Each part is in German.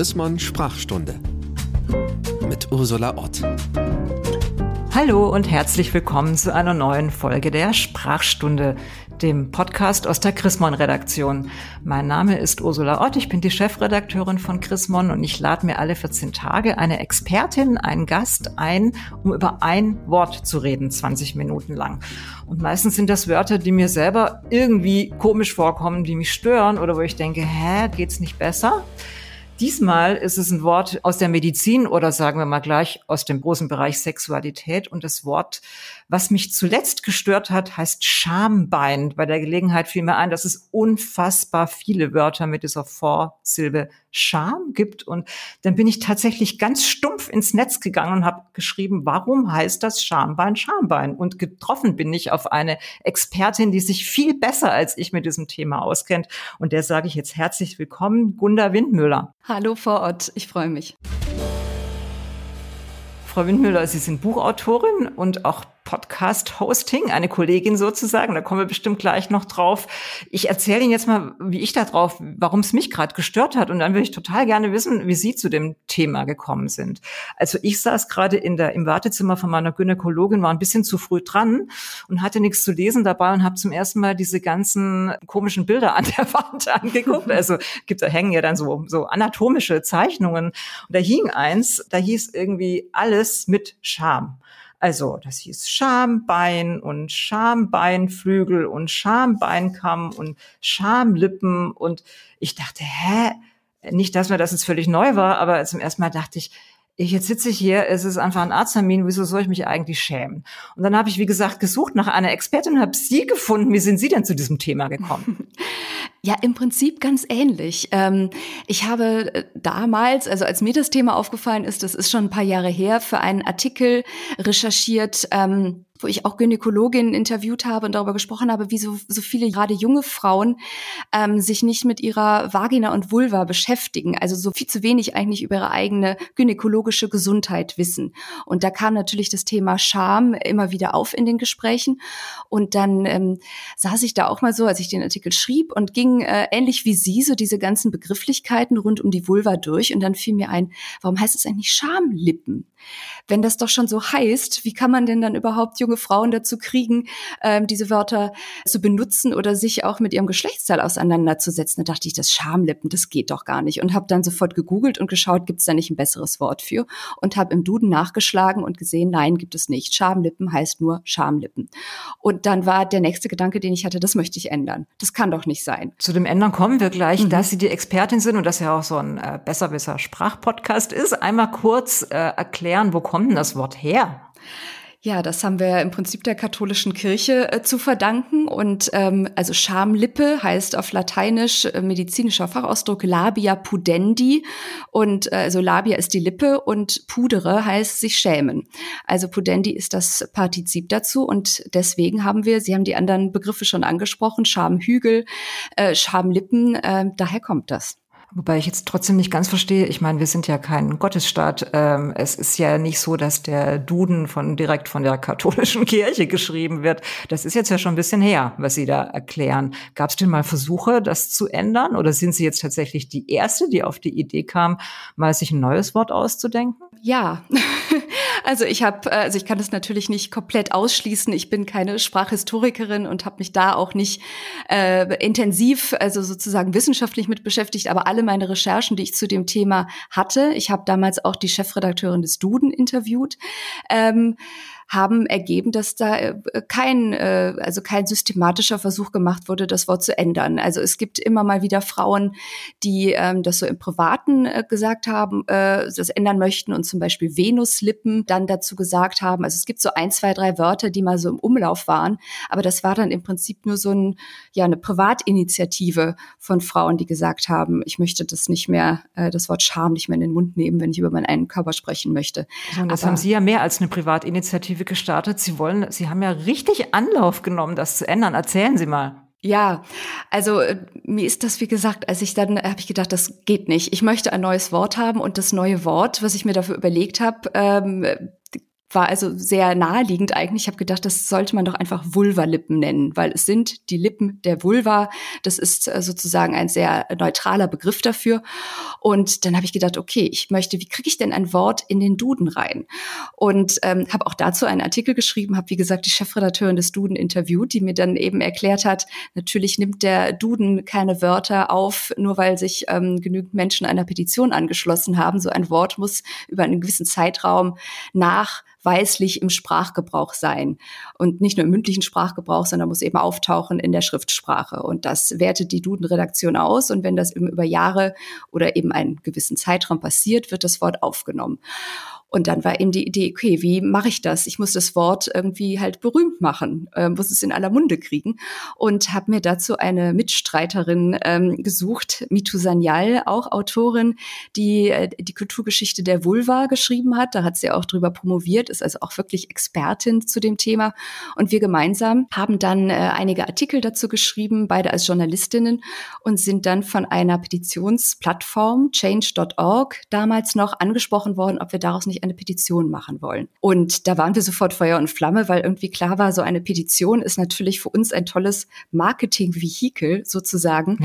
Chrismon Sprachstunde mit Ursula Ott. Hallo und herzlich willkommen zu einer neuen Folge der Sprachstunde, dem Podcast aus der Chrismon Redaktion. Mein Name ist Ursula Ott, ich bin die Chefredakteurin von Chrismon und ich lade mir alle 14 Tage eine Expertin, einen Gast ein, um über ein Wort zu reden, 20 Minuten lang. Und meistens sind das Wörter, die mir selber irgendwie komisch vorkommen, die mich stören oder wo ich denke, hä, geht's nicht besser? Diesmal ist es ein Wort aus der Medizin oder sagen wir mal gleich aus dem großen Bereich Sexualität. Und das Wort, was mich zuletzt gestört hat, heißt Schambein. Bei der Gelegenheit fiel mir ein, dass es unfassbar viele Wörter mit dieser Vorsilbe Scham gibt. Und dann bin ich tatsächlich ganz stumpf ins Netz gegangen und habe geschrieben, warum heißt das Schambein Schambein? Und getroffen bin ich auf eine Expertin, die sich viel besser als ich mit diesem Thema auskennt. Und der sage ich jetzt herzlich willkommen, Gunda Windmüller. Hallo, Frau Ott, ich freue mich. Frau Windmüller, Sie sind Buchautorin und auch Podcast-Hosting, eine Kollegin sozusagen. Da kommen wir bestimmt gleich noch drauf. Ich erzähle Ihnen jetzt mal, wie ich da drauf, warum es mich gerade gestört hat. Und dann würde ich total gerne wissen, wie Sie zu dem Thema gekommen sind. Also ich saß gerade in der im Wartezimmer von meiner Gynäkologin, war ein bisschen zu früh dran und hatte nichts zu lesen dabei und habe zum ersten Mal diese ganzen komischen Bilder an der Wand angeguckt. Also gibt da hängen ja dann so so anatomische Zeichnungen. Und da hing eins, da hieß irgendwie alles mit Scham. Also das hieß Schambein und Schambeinflügel und Schambeinkamm und Schamlippen und ich dachte, hä? Nicht, dass mir das jetzt völlig neu war, aber zum ersten Mal dachte ich, ich jetzt sitze ich hier, es ist einfach ein Arzttermin, wieso soll ich mich eigentlich schämen? Und dann habe ich, wie gesagt, gesucht nach einer Expertin und habe sie gefunden. Wie sind Sie denn zu diesem Thema gekommen? Ja, im Prinzip ganz ähnlich. Ähm, ich habe äh, damals, also als mir das Thema aufgefallen ist, das ist schon ein paar Jahre her, für einen Artikel recherchiert, ähm, wo ich auch Gynäkologinnen interviewt habe und darüber gesprochen habe, wie so, so viele gerade junge Frauen ähm, sich nicht mit ihrer Vagina und Vulva beschäftigen, also so viel zu wenig eigentlich über ihre eigene gynäkologische Gesundheit wissen. Und da kam natürlich das Thema Scham immer wieder auf in den Gesprächen. Und dann ähm, saß ich da auch mal so, als ich den Artikel schrieb und ging äh, ähnlich wie Sie so diese ganzen Begrifflichkeiten rund um die Vulva durch. Und dann fiel mir ein, warum heißt es eigentlich Schamlippen? Wenn das doch schon so heißt, wie kann man denn dann überhaupt junge Frauen dazu kriegen, ähm, diese Wörter zu benutzen oder sich auch mit ihrem Geschlechtsteil auseinanderzusetzen? Da dachte ich, das Schamlippen, das geht doch gar nicht. Und habe dann sofort gegoogelt und geschaut, gibt es da nicht ein besseres Wort für? Und habe im Duden nachgeschlagen und gesehen, nein, gibt es nicht. Schamlippen heißt nur Schamlippen. Und dann war der nächste Gedanke, den ich hatte, das möchte ich ändern. Das kann doch nicht sein. Zu dem Ändern kommen wir gleich, mhm. dass Sie die Expertin sind und dass ja auch so ein äh, besserwisser Sprachpodcast ist. Einmal kurz äh, erklären, erklären, wo kommt denn das Wort her? Ja, das haben wir im Prinzip der katholischen Kirche äh, zu verdanken. Und ähm, also Schamlippe heißt auf Lateinisch äh, medizinischer Fachausdruck Labia pudendi. Und äh, also Labia ist die Lippe und pudere heißt sich schämen. Also pudendi ist das Partizip dazu. Und deswegen haben wir, Sie haben die anderen Begriffe schon angesprochen, Schamhügel, äh, Schamlippen, äh, daher kommt das. Wobei ich jetzt trotzdem nicht ganz verstehe, ich meine, wir sind ja kein Gottesstaat. Ähm, es ist ja nicht so, dass der Duden von direkt von der katholischen Kirche geschrieben wird. Das ist jetzt ja schon ein bisschen her, was Sie da erklären. Gab es denn mal Versuche, das zu ändern? Oder sind Sie jetzt tatsächlich die Erste, die auf die Idee kam, mal sich ein neues Wort auszudenken? Ja, also ich habe, also ich kann das natürlich nicht komplett ausschließen. Ich bin keine Sprachhistorikerin und habe mich da auch nicht äh, intensiv, also sozusagen wissenschaftlich mit beschäftigt. Aber alle meine Recherchen, die ich zu dem Thema hatte, ich habe damals auch die Chefredakteurin des Duden interviewt. Ähm, haben ergeben, dass da äh, kein, äh, also kein systematischer Versuch gemacht wurde, das Wort zu ändern. Also es gibt immer mal wieder Frauen, die ähm, das so im Privaten äh, gesagt haben, äh, das ändern möchten und zum Beispiel Venuslippen dann dazu gesagt haben. Also es gibt so ein, zwei, drei Wörter, die mal so im Umlauf waren, aber das war dann im Prinzip nur so ein, ja, eine Privatinitiative von Frauen, die gesagt haben, ich möchte das nicht mehr, äh, das Wort Scham nicht mehr in den Mund nehmen, wenn ich über meinen eigenen Körper sprechen möchte. Das aber, haben Sie ja mehr als eine Privatinitiative Initiative gestartet. Sie wollen, Sie haben ja richtig Anlauf genommen, das zu ändern. Erzählen Sie mal. Ja, also äh, mir ist das wie gesagt, als ich dann habe ich gedacht, das geht nicht. Ich möchte ein neues Wort haben und das neue Wort, was ich mir dafür überlegt habe, ähm, war also sehr naheliegend eigentlich. Ich habe gedacht, das sollte man doch einfach Vulva-Lippen nennen, weil es sind die Lippen der Vulva. Das ist äh, sozusagen ein sehr neutraler Begriff dafür. Und dann habe ich gedacht, okay, ich möchte, wie kriege ich denn ein Wort in den Duden rein? Und ähm, habe auch dazu einen Artikel geschrieben, habe wie gesagt die Chefredakteurin des Duden interviewt, die mir dann eben erklärt hat, natürlich nimmt der Duden keine Wörter auf, nur weil sich ähm, genügend Menschen einer Petition angeschlossen haben. So ein Wort muss über einen gewissen Zeitraum nach weislich im Sprachgebrauch sein. Und nicht nur im mündlichen Sprachgebrauch, sondern muss eben auftauchen in der Schriftsprache. Und das wertet die Duden-Redaktion aus. Und wenn das eben über Jahre oder eben einen gewissen Zeitraum passiert, wird das Wort aufgenommen. Und dann war eben die Idee, okay, wie mache ich das? Ich muss das Wort irgendwie halt berühmt machen, äh, muss es in aller Munde kriegen und habe mir dazu eine Mitstreiterin ähm, gesucht, Mitu Sanyal, auch Autorin, die äh, die Kulturgeschichte der Vulva geschrieben hat. Da hat sie auch drüber promoviert, ist also auch wirklich Expertin zu dem Thema. Und wir gemeinsam haben dann äh, einige Artikel dazu geschrieben, beide als Journalistinnen und sind dann von einer Petitionsplattform change.org damals noch angesprochen worden, ob wir daraus nicht eine Petition machen wollen. Und da waren wir sofort Feuer und Flamme, weil irgendwie klar war, so eine Petition ist natürlich für uns ein tolles Marketing-Vehikel sozusagen.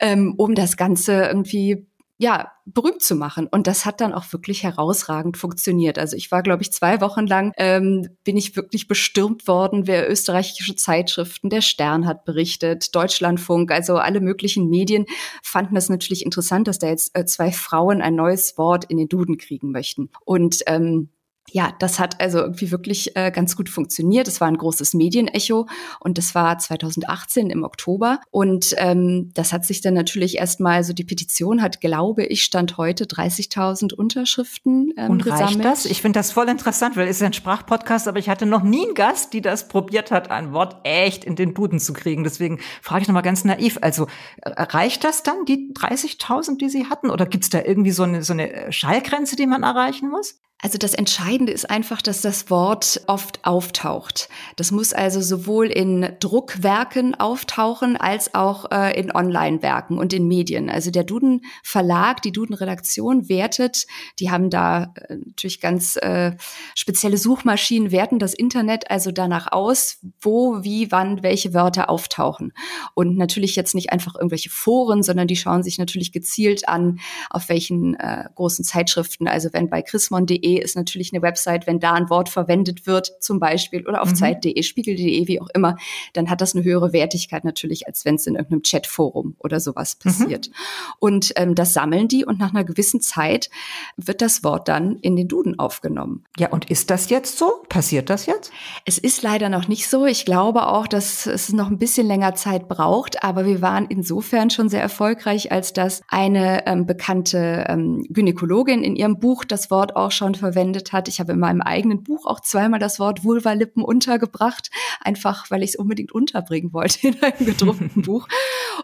Ähm, um das Ganze irgendwie ja, berühmt zu machen. Und das hat dann auch wirklich herausragend funktioniert. Also ich war, glaube ich, zwei Wochen lang, ähm, bin ich wirklich bestürmt worden, wer österreichische Zeitschriften, der Stern hat berichtet, Deutschlandfunk, also alle möglichen Medien fanden das natürlich interessant, dass da jetzt äh, zwei Frauen ein neues Wort in den Duden kriegen möchten. Und ähm, ja, das hat also irgendwie wirklich äh, ganz gut funktioniert. Es war ein großes Medienecho und das war 2018 im Oktober. Und ähm, das hat sich dann natürlich erstmal, so die Petition hat, glaube ich, Stand heute 30.000 Unterschriften ähm, und gesammelt. reicht das? Ich finde das voll interessant, weil es ist ein Sprachpodcast, aber ich hatte noch nie einen Gast, die das probiert hat, ein Wort echt in den Duden zu kriegen. Deswegen frage ich nochmal ganz naiv. Also äh, reicht das dann, die 30.000, die Sie hatten? Oder gibt es da irgendwie so eine, so eine Schallgrenze, die man erreichen muss? Also das Entscheidende ist einfach, dass das Wort oft auftaucht. Das muss also sowohl in Druckwerken auftauchen als auch äh, in Online-Werken und in Medien. Also der Duden Verlag, die Duden Redaktion wertet, die haben da äh, natürlich ganz äh, spezielle Suchmaschinen, werten das Internet also danach aus, wo, wie, wann welche Wörter auftauchen. Und natürlich jetzt nicht einfach irgendwelche Foren, sondern die schauen sich natürlich gezielt an, auf welchen äh, großen Zeitschriften. Also wenn bei chrismon.de ist natürlich eine Website, wenn da ein Wort verwendet wird, zum Beispiel, oder auf mhm. Zeit.de, Spiegel.de, wie auch immer, dann hat das eine höhere Wertigkeit natürlich, als wenn es in irgendeinem Chatforum oder sowas mhm. passiert. Mhm. Und ähm, das sammeln die und nach einer gewissen Zeit wird das Wort dann in den Duden aufgenommen. Ja, und ist das jetzt so? Passiert das jetzt? Es ist leider noch nicht so. Ich glaube auch, dass es noch ein bisschen länger Zeit braucht, aber wir waren insofern schon sehr erfolgreich, als dass eine ähm, bekannte ähm, Gynäkologin in ihrem Buch das Wort auch schon verwendet hat. Ich habe in meinem eigenen Buch auch zweimal das Wort Vulvalippen untergebracht, einfach weil ich es unbedingt unterbringen wollte in einem gedruckten Buch.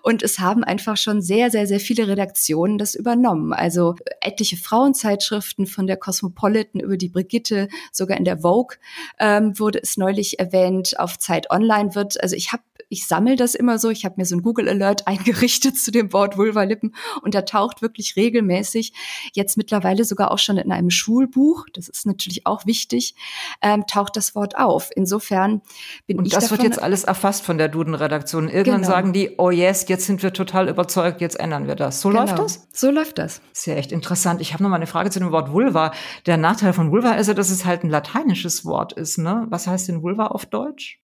Und es haben einfach schon sehr, sehr, sehr viele Redaktionen das übernommen. Also etliche Frauenzeitschriften von der Cosmopolitan über die Brigitte, sogar in der Vogue ähm, wurde es neulich erwähnt. Auf Zeit Online wird, also ich habe ich sammle das immer so. Ich habe mir so ein Google Alert eingerichtet zu dem Wort Vulvalippen und da taucht wirklich regelmäßig, jetzt mittlerweile sogar auch schon in einem Schulbuch, das ist natürlich auch wichtig, ähm, taucht das Wort auf. Insofern bin und ich das davon, wird jetzt alles erfasst von der Duden-Redaktion. Irgendwann Genau. sagen die, oh yes, jetzt sind wir total überzeugt, jetzt ändern wir das. So läuft Genau. das? So läuft das. Ist ja echt interessant. Ich habe noch mal eine Frage zu dem Wort Vulva. Der Nachteil von Vulva ist ja, dass es halt ein lateinisches Wort ist. Ne? Was heißt denn Vulva auf Deutsch?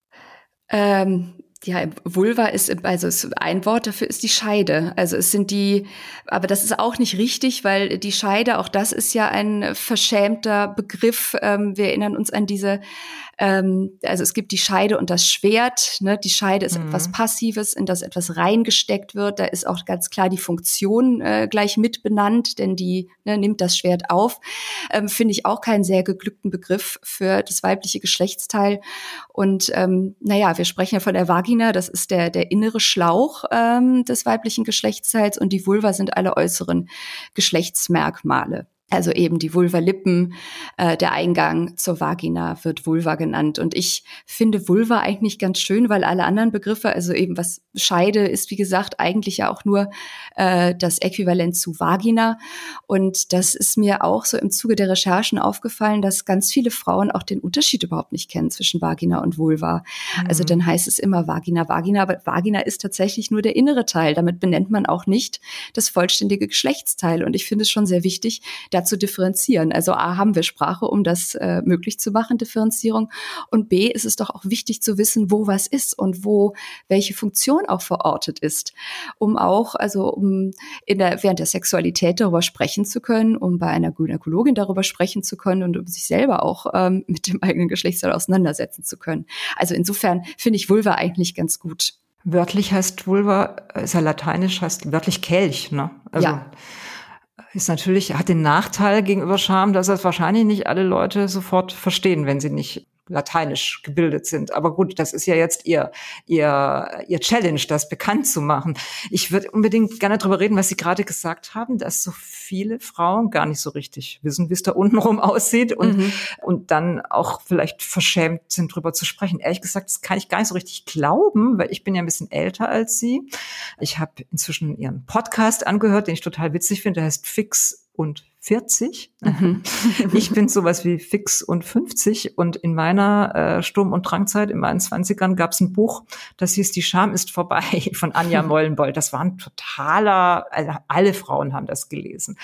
Ähm, ja, Vulva ist, also ist ein Wort dafür ist die Scheide. Also es sind die, aber das ist auch nicht richtig, weil die Scheide, auch das ist ja ein verschämter Begriff. Ähm, wir erinnern uns an diese, ähm, also es gibt die Scheide und das Schwert. Ne? Die Scheide ist Mhm. etwas Passives, in das etwas reingesteckt wird. Da ist auch ganz klar die Funktion äh, gleich mit benannt, denn die ne, nimmt das Schwert auf. Ähm, Finde ich auch keinen sehr geglückten Begriff für das weibliche Geschlechtsteil. Und ähm, naja, wir sprechen ja von der Vagina, das ist der, der innere Schlauch ähm, des weiblichen Geschlechtsteils und die Vulva sind alle äußeren Geschlechtsmerkmale. Also eben die Vulva-Lippen, äh, der Eingang zur Vagina wird Vulva genannt. Und ich finde Vulva eigentlich ganz schön, weil alle anderen Begriffe, also eben was Scheide ist, wie gesagt, eigentlich ja auch nur äh, das Äquivalent zu Vagina. Und das ist mir auch so im Zuge der Recherchen aufgefallen, dass ganz viele Frauen auch den Unterschied überhaupt nicht kennen zwischen Vagina und Vulva. Mhm. Also dann heißt es immer Vagina, Vagina, aber Vagina ist tatsächlich nur der innere Teil. Damit benennt man auch nicht das vollständige Geschlechtsteil. Und ich finde es schon sehr wichtig, da zu differenzieren. Also A, haben wir Sprache, um das äh, möglich zu machen, Differenzierung. Und B, ist es doch auch wichtig zu wissen, wo was ist und wo welche Funktion auch verortet ist, um auch, also um in der, während der Sexualität darüber sprechen zu können, um bei einer Gynäkologin darüber sprechen zu können und um sich selber auch ähm, mit dem eigenen Geschlechtsteil auseinandersetzen zu können. Also insofern finde ich Vulva eigentlich ganz gut. Wörtlich heißt Vulva, ist ja lateinisch, heißt wörtlich Kelch, ne? Also, ja ist natürlich, hat den Nachteil gegenüber Scham, dass das wahrscheinlich nicht alle Leute sofort verstehen, wenn sie nicht lateinisch gebildet sind. Aber gut, das ist ja jetzt ihr, ihr, ihr Challenge, das bekannt zu machen. Ich würde unbedingt gerne darüber reden, was Sie gerade gesagt haben, dass so viele Frauen gar nicht so richtig wissen, wie es da untenrum aussieht und, mhm. und dann auch vielleicht verschämt sind, darüber zu sprechen. Ehrlich gesagt, das kann ich gar nicht so richtig glauben, weil ich bin ja ein bisschen älter als Sie. Ich habe inzwischen Ihren Podcast angehört, den ich total witzig finde, der heißt Fix und 40. Mhm. Ich bin sowas wie fix und 50 und in meiner äh, Sturm- und Drangzeit in meinen 20ern gab es ein Buch, das hieß Die Scham ist vorbei von Anja Mollenbold. Das war ein totaler, also alle Frauen haben das gelesen.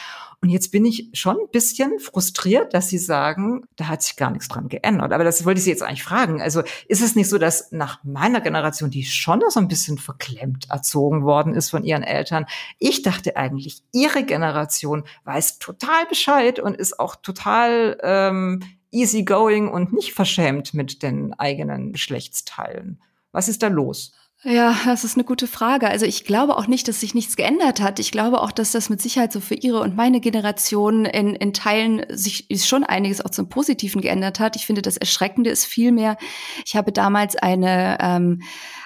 Und jetzt bin ich schon ein bisschen frustriert, dass Sie sagen, da hat sich gar nichts dran geändert. Aber das wollte ich Sie jetzt eigentlich fragen. Also ist es nicht so, dass nach meiner Generation, die schon so ein bisschen verklemmt erzogen worden ist von ihren Eltern, ich dachte eigentlich, Ihre Generation weiß total Bescheid und ist auch total ähm, easygoing und nicht verschämt mit den eigenen Geschlechtsteilen. Was ist da los? Ja, das ist eine gute Frage. Also ich glaube auch nicht, dass sich nichts geändert hat. Ich glaube auch, dass das mit Sicherheit so für Ihre und meine Generation in, in Teilen sich schon einiges auch zum Positiven geändert hat. Ich finde, das Erschreckende ist vielmehr, ich habe damals eine, ähm,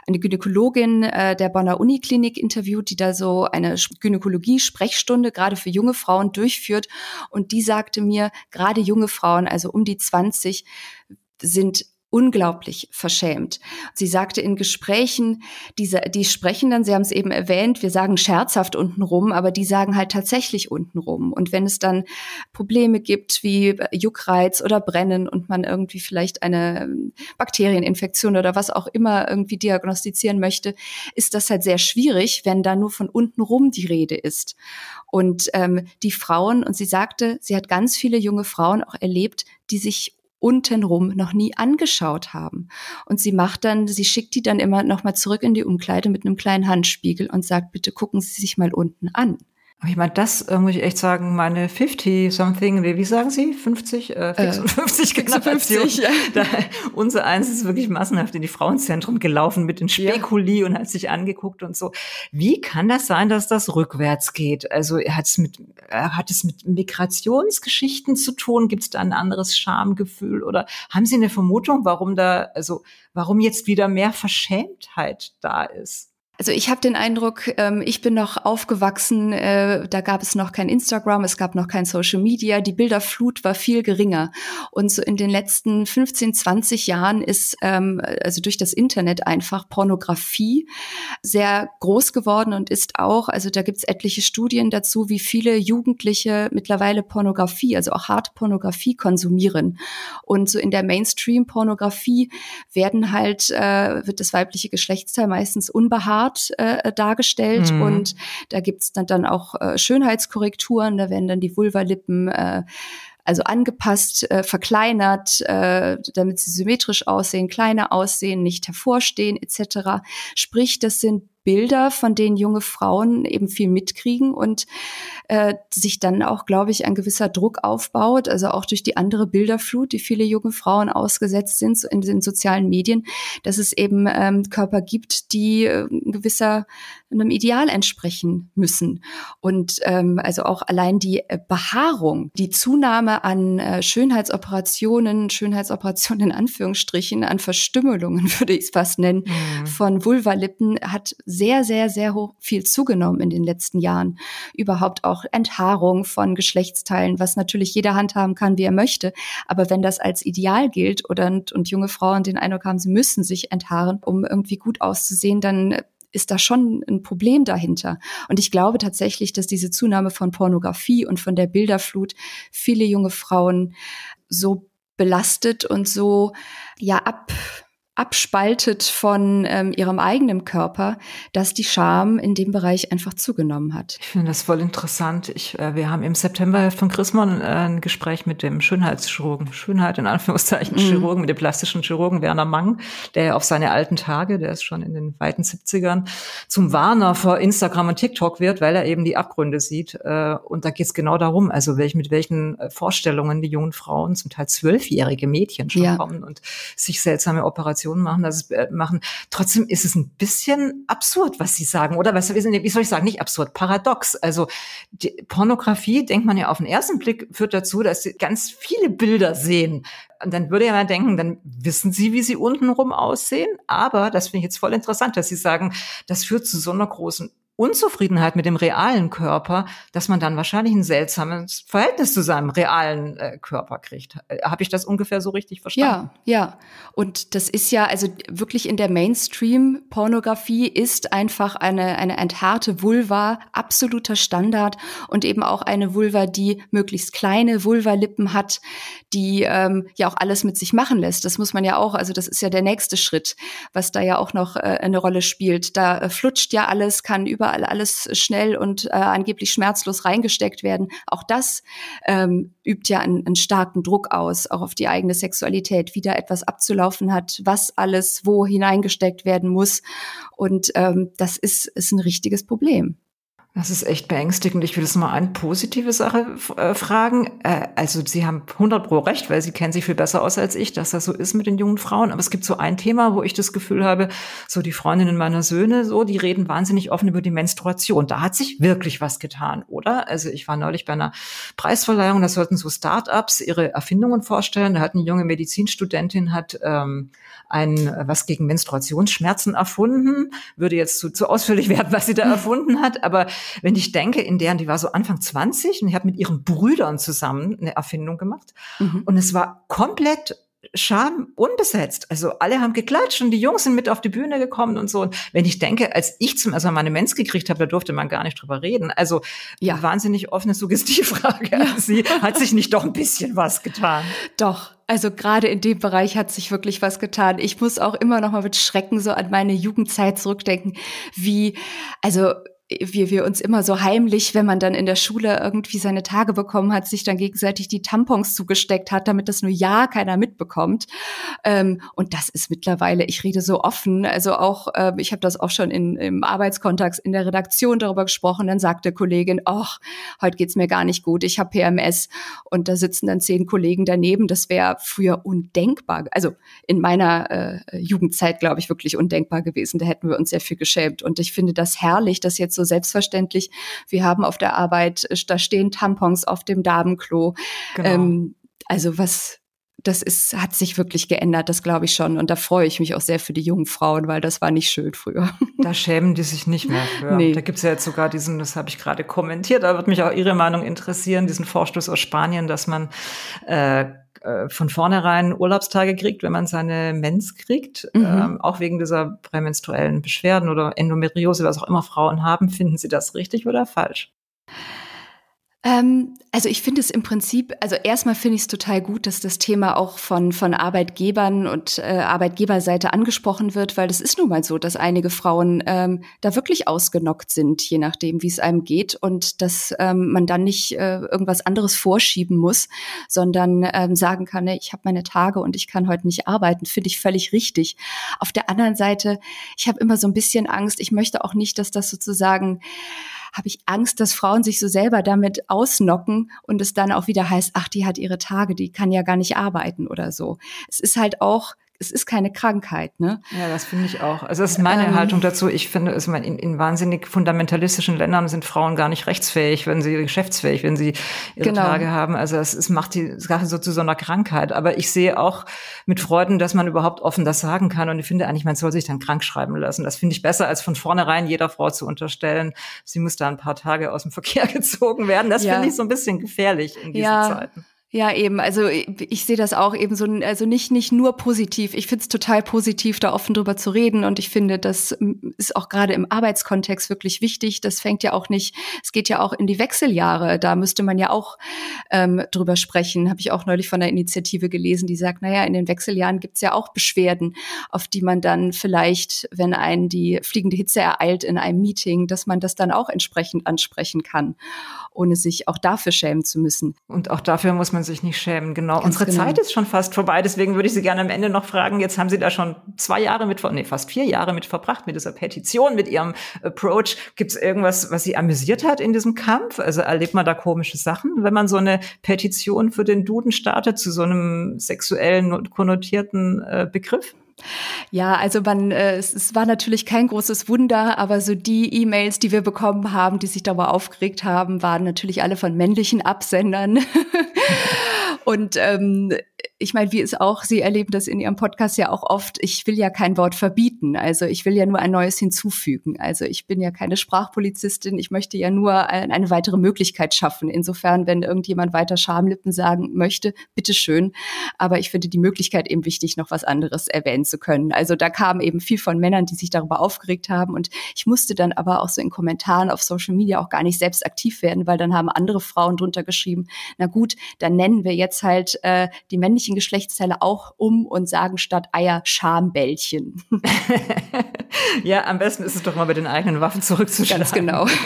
eine Gynäkologin äh, der Bonner Uniklinik interviewt, die da so eine Gynäkologie-Sprechstunde gerade für junge Frauen durchführt. Und die sagte mir, gerade junge Frauen, also um die 20, sind unglaublich verschämt. Sie sagte in Gesprächen, diese, die sprechen dann, Sie haben es eben erwähnt, wir sagen scherzhaft untenrum, aber die sagen halt tatsächlich untenrum. Und wenn es dann Probleme gibt wie Juckreiz oder Brennen und man irgendwie vielleicht eine Bakterieninfektion oder was auch immer irgendwie diagnostizieren möchte, ist das halt sehr schwierig, wenn da nur von untenrum die Rede ist. Und ähm, die Frauen, und sie sagte, sie hat ganz viele junge Frauen auch erlebt, die sich untenrum noch nie angeschaut haben. Und sie macht dann, sie schickt die dann immer nochmal zurück in die Umkleide mit einem kleinen Handspiegel und sagt, bitte gucken Sie sich mal unten an. Aber ich meine, das äh, muss ich echt sagen, meine 50-something, wie sagen Sie? 50? Äh, 56 äh, 50, ja. da, unser eins ist wirklich massenhaft in die Frauenzentren gelaufen mit den Spekuli ja. und hat sich angeguckt und so. Wie kann das sein, dass das rückwärts geht? Also hat es mit, hat es mit Migrationsgeschichten zu tun? Gibt es da ein anderes Schamgefühl? Oder haben Sie eine Vermutung, warum da, also warum jetzt wieder mehr Verschämtheit da ist? Also ich habe den Eindruck, ähm, ich bin noch aufgewachsen, äh, da gab es noch kein Instagram, es gab noch kein Social Media, die Bilderflut war viel geringer. Und so in den letzten 15, 20 Jahren ist ähm, also durch das Internet einfach Pornografie sehr groß geworden und ist auch, also da gibt es etliche Studien dazu, wie viele Jugendliche mittlerweile Pornografie, also auch Hardpornografie konsumieren. Und so in der Mainstream-Pornografie werden halt, äh, wird das weibliche Geschlechtsteil meistens unbehaart Art äh, dargestellt mhm. und da gibt's dann, dann auch äh, Schönheitskorrekturen, da werden dann die Vulvalippen äh, also angepasst, äh, verkleinert, äh, damit sie symmetrisch aussehen, kleiner aussehen, nicht hervorstehen etc. Sprich, das sind Bilder, von denen junge Frauen eben viel mitkriegen und äh, sich dann auch, glaube ich, ein gewisser Druck aufbaut, also auch durch die andere Bilderflut, die viele junge Frauen ausgesetzt sind in den sozialen Medien, dass es eben ähm, Körper gibt, die äh, gewisser einem Ideal entsprechen müssen. Und ähm, also auch allein die äh, Behaarung, die Zunahme an äh, Schönheitsoperationen, Schönheitsoperationen in Anführungsstrichen, an Verstümmelungen würde ich es fast nennen, mhm. von Vulvalippen hat sehr, sehr, sehr hoch, viel zugenommen in den letzten Jahren. Überhaupt auch Enthaarung von Geschlechtsteilen, was natürlich jeder handhaben kann, wie er möchte. Aber wenn das als Ideal gilt oder und, und junge Frauen den Eindruck haben, sie müssen sich enthaaren, um irgendwie gut auszusehen, dann ist da schon ein Problem dahinter. Und ich glaube tatsächlich, dass diese Zunahme von Pornografie und von der Bilderflut viele junge Frauen so belastet und so ja ab abspaltet von ähm, ihrem eigenen Körper, dass die Scham in dem Bereich einfach zugenommen hat. Ich finde das voll interessant. Ich, äh, wir haben im September von Chrismon äh, ein Gespräch mit dem Schönheitschirurgen, Schönheit in Anführungszeichen, mhm. Chirurgen, mit dem plastischen Chirurgen Werner Mang, der auf seine alten Tage, der ist schon in den weiten 70ern, zum Warner vor Instagram und TikTok wird, weil er eben die Abgründe sieht. Äh, und da geht es genau darum, also welch, mit welchen äh, Vorstellungen die jungen Frauen, zum Teil zwölfjährige Mädchen schon ja. kommen und sich seltsame Operationen Operationen machen, das äh, machen. Trotzdem ist es ein bisschen absurd, was Sie sagen, oder? Was, wie soll ich sagen? Nicht absurd, paradox. Also die Pornografie, denkt man ja auf den ersten Blick, führt dazu, dass Sie ganz viele Bilder sehen. Und dann würde ja mal denken, dann wissen Sie, wie Sie untenrum aussehen. Aber das finde ich jetzt voll interessant, dass Sie sagen, das führt zu so einer großen Unzufriedenheit mit dem realen Körper, dass man dann wahrscheinlich ein seltsames Verhältnis zu seinem realen äh, Körper kriegt. Äh, Habe ich das ungefähr so richtig verstanden? Ja, ja. Und das ist ja, also wirklich in der Mainstream-Pornografie ist einfach eine, eine enthaarte Vulva absoluter Standard und eben auch eine Vulva, die möglichst kleine Vulvalippen hat, die ähm, ja auch alles mit sich machen lässt. Das muss man ja auch, also das ist ja der nächste Schritt, was da ja auch noch äh, eine Rolle spielt. Da äh, flutscht ja alles, kann über überall alles schnell und äh, angeblich schmerzlos reingesteckt werden. Auch das ähm, übt ja einen, einen starken Druck aus, auch auf die eigene Sexualität, wie da etwas abzulaufen hat, was alles wo hineingesteckt werden muss. Und ähm, das ist, ist ein richtiges Problem. Das ist echt beängstigend. Ich will jetzt mal eine positive Sache äh, fragen. Äh, also Sie haben 100 pro recht, weil Sie kennen sich viel besser aus als ich, dass das so ist mit den jungen Frauen. Aber es gibt so ein Thema, wo ich das Gefühl habe, so die Freundinnen meiner Söhne, so, die reden wahnsinnig offen über die Menstruation. Da hat sich wirklich was getan, oder? Also ich war neulich bei einer Preisverleihung, da sollten so Start-ups ihre Erfindungen vorstellen. Da hat eine junge Medizinstudentin hat ähm, ein was gegen Menstruationsschmerzen erfunden. Würde jetzt zu, zu ausführlich werden, was sie da erfunden hat, aber wenn ich denke, in deren, die war so Anfang 20 und die hat mit ihren Brüdern zusammen eine Erfindung gemacht. Mhm. Und es war komplett Scham unbesetzt. Also alle haben geklatscht und die Jungs sind mit auf die Bühne gekommen und so. Und wenn ich denke, als ich zum ersten Mal meine Mens gekriegt habe, da durfte man gar nicht drüber reden. Also ja. wahnsinnig offene Suggestivfrage. Ja. Also sie hat sich nicht doch ein bisschen was getan. Doch. Also gerade in dem Bereich hat sich wirklich was getan. Ich muss auch immer noch mal mit Schrecken so an meine Jugendzeit zurückdenken, wie, also wie wir uns immer so heimlich, wenn man dann in der Schule irgendwie seine Tage bekommen hat, sich dann gegenseitig die Tampons zugesteckt hat, damit das nur ja keiner mitbekommt. Ähm, und das ist mittlerweile, ich rede so offen, also auch, äh, ich habe das auch schon in, im Arbeitskontext in der Redaktion darüber gesprochen, dann sagte Kollegin, ach, heute geht's mir gar nicht gut, ich habe PMS und da sitzen dann zehn Kollegen daneben. Das wäre früher undenkbar, also in meiner äh, Jugendzeit, glaube ich, wirklich undenkbar gewesen. Da hätten wir uns sehr viel geschämt. Und ich finde das herrlich, dass jetzt so selbstverständlich. Wir haben auf der Arbeit, äh, da stehen Tampons auf dem Damenklo. Genau. Ähm, also was, das ist, hat sich wirklich geändert, das glaube ich schon. Und da freue ich mich auch sehr für die jungen Frauen, weil das war nicht schön früher. Da schämen die sich nicht mehr für. Nee. Da gibt es ja jetzt sogar diesen, das habe ich gerade kommentiert, da wird mich auch Ihre Meinung interessieren, diesen Vorstoß aus Spanien, dass man äh, äh, von vornherein Urlaubstage kriegt, wenn man seine Mens kriegt, mhm. ähm, auch wegen dieser prämenstruellen Beschwerden oder Endometriose, was auch immer Frauen haben. Finden Sie das richtig oder falsch? Ähm, also ich finde es im Prinzip, also erstmal finde ich es total gut, dass das Thema auch von, von Arbeitgebern und äh, Arbeitgeberseite angesprochen wird, weil das ist nun mal so, dass einige Frauen ähm, da wirklich ausgenockt sind, je nachdem, wie es einem geht und dass ähm, man dann nicht äh, irgendwas anderes vorschieben muss, sondern ähm, sagen kann, nee, ich habe meine Tage und ich kann heute nicht arbeiten, finde ich völlig richtig. Auf der anderen Seite, ich habe immer so ein bisschen Angst, ich möchte auch nicht, dass das sozusagen habe ich Angst, dass Frauen sich so selber damit ausnocken und es dann auch wieder heißt, ach, die hat ihre Tage, die kann ja gar nicht arbeiten oder so. Es ist halt auch es ist keine Krankheit. Ne? Ja, das finde ich auch. Also das ist meine ähm, Haltung dazu. Ich finde, es in, in wahnsinnig fundamentalistischen Ländern sind Frauen gar nicht rechtsfähig, wenn sie geschäftsfähig, wenn sie ihre genau. Tage haben. Also es, es macht die Sache so zu so einer Krankheit. Aber ich sehe auch mit Freuden, dass man überhaupt offen das sagen kann. Und ich finde eigentlich, man soll sich dann krank schreiben lassen. Das finde ich besser, als von vornherein jeder Frau zu unterstellen, sie muss da ein paar Tage aus dem Verkehr gezogen werden. Das ja. finde ich so ein bisschen gefährlich in diesen ja. Zeiten. Ja, eben. Also ich sehe das auch eben so, also nicht, nicht nur positiv. Ich finde es total positiv, da offen drüber zu reden. Und ich finde, das ist auch gerade im Arbeitskontext wirklich wichtig. Das fängt ja auch nicht, es geht ja auch in die Wechseljahre. Da müsste man ja auch ähm, drüber sprechen. Habe ich auch neulich von der Initiative gelesen, die sagt, naja, in den Wechseljahren gibt's ja auch Beschwerden, auf die man dann vielleicht, wenn einen die fliegende Hitze ereilt in einem Meeting, dass man das dann auch entsprechend ansprechen kann, ohne sich auch dafür schämen zu müssen. Und auch dafür muss man sich nicht schämen, genau. Ganz Unsere genau. Zeit ist schon fast vorbei, deswegen würde ich Sie gerne am Ende noch fragen, jetzt haben Sie da schon zwei Jahre mit, nee, fast vier Jahre mit verbracht, mit dieser Petition, mit Ihrem Approach. Gibt es irgendwas, was Sie amüsiert hat in diesem Kampf? Also erlebt man da komische Sachen, wenn man so eine Petition für den Duden startet zu so einem sexuellen konnotierten äh, Begriff? Ja, also man, äh, es, es war natürlich kein großes Wunder, aber so die E-Mails, die wir bekommen haben, die sich darüber aufgeregt haben, waren natürlich alle von männlichen Absendern. Und ähm, ich meine, wie es auch, Sie erleben das in Ihrem Podcast ja auch oft, ich will ja kein Wort verbieten. Also ich will ja nur ein neues hinzufügen. Also ich bin ja keine Sprachpolizistin, ich möchte ja nur eine weitere Möglichkeit schaffen. Insofern, wenn irgendjemand weiter Schamlippen sagen möchte, bitteschön. Aber ich finde die Möglichkeit eben wichtig, noch was anderes erwähnen zu können. Also da kam eben viel von Männern, die sich darüber aufgeregt haben. Und ich musste dann aber auch so in Kommentaren auf Social Media auch gar nicht selbst aktiv werden, weil dann haben andere Frauen drunter geschrieben, na gut, dann nennen wir jetzt halt äh, die männlichen männlichen Geschlechtsteile auch um und sagen statt Eier Schambällchen. ja, am besten ist es doch mal mit den eigenen Waffen zurückzuschlagen. Ganz genau.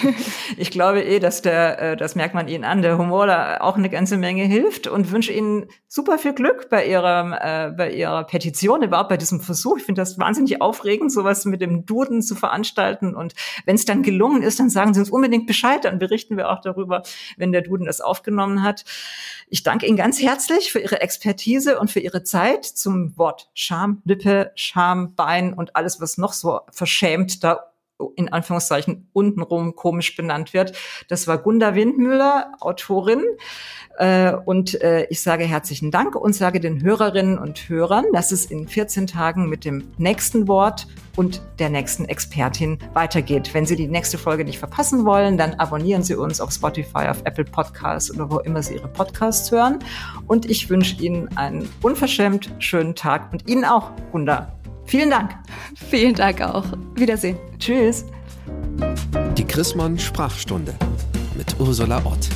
Ich glaube eh, dass der, äh, das merkt man Ihnen an, der Humor da auch eine ganze Menge hilft und wünsche Ihnen super viel Glück bei Ihrem, äh, bei Ihrer Petition, überhaupt bei diesem Versuch. Ich finde das wahnsinnig aufregend, sowas mit dem Duden zu veranstalten. Und wenn es dann gelungen ist, dann sagen Sie uns unbedingt Bescheid, dann berichten wir auch darüber, wenn der Duden das aufgenommen hat. Ich danke Ihnen ganz herzlich für Ihre Expertise und für Ihre Zeit zum Wort Schamlippe, Schambein und alles, was noch so verschämt da in Anführungszeichen untenrum komisch benannt wird. Das war Gunda Windmüller, Autorin. Äh, und äh, ich sage herzlichen Dank und sage den Hörerinnen und Hörern, dass es in 14 Tagen mit dem nächsten Wort und der nächsten Expertin weitergeht. Wenn Sie die nächste Folge nicht verpassen wollen, dann abonnieren Sie uns auf Spotify, auf Apple Podcasts oder wo immer Sie Ihre Podcasts hören. Und ich wünsche Ihnen einen unverschämt schönen Tag und Ihnen auch, Gunda. Vielen Dank. Vielen Dank auch. Wiedersehen. Tschüss. Die Chrismon Sprachstunde mit Ursula Ott.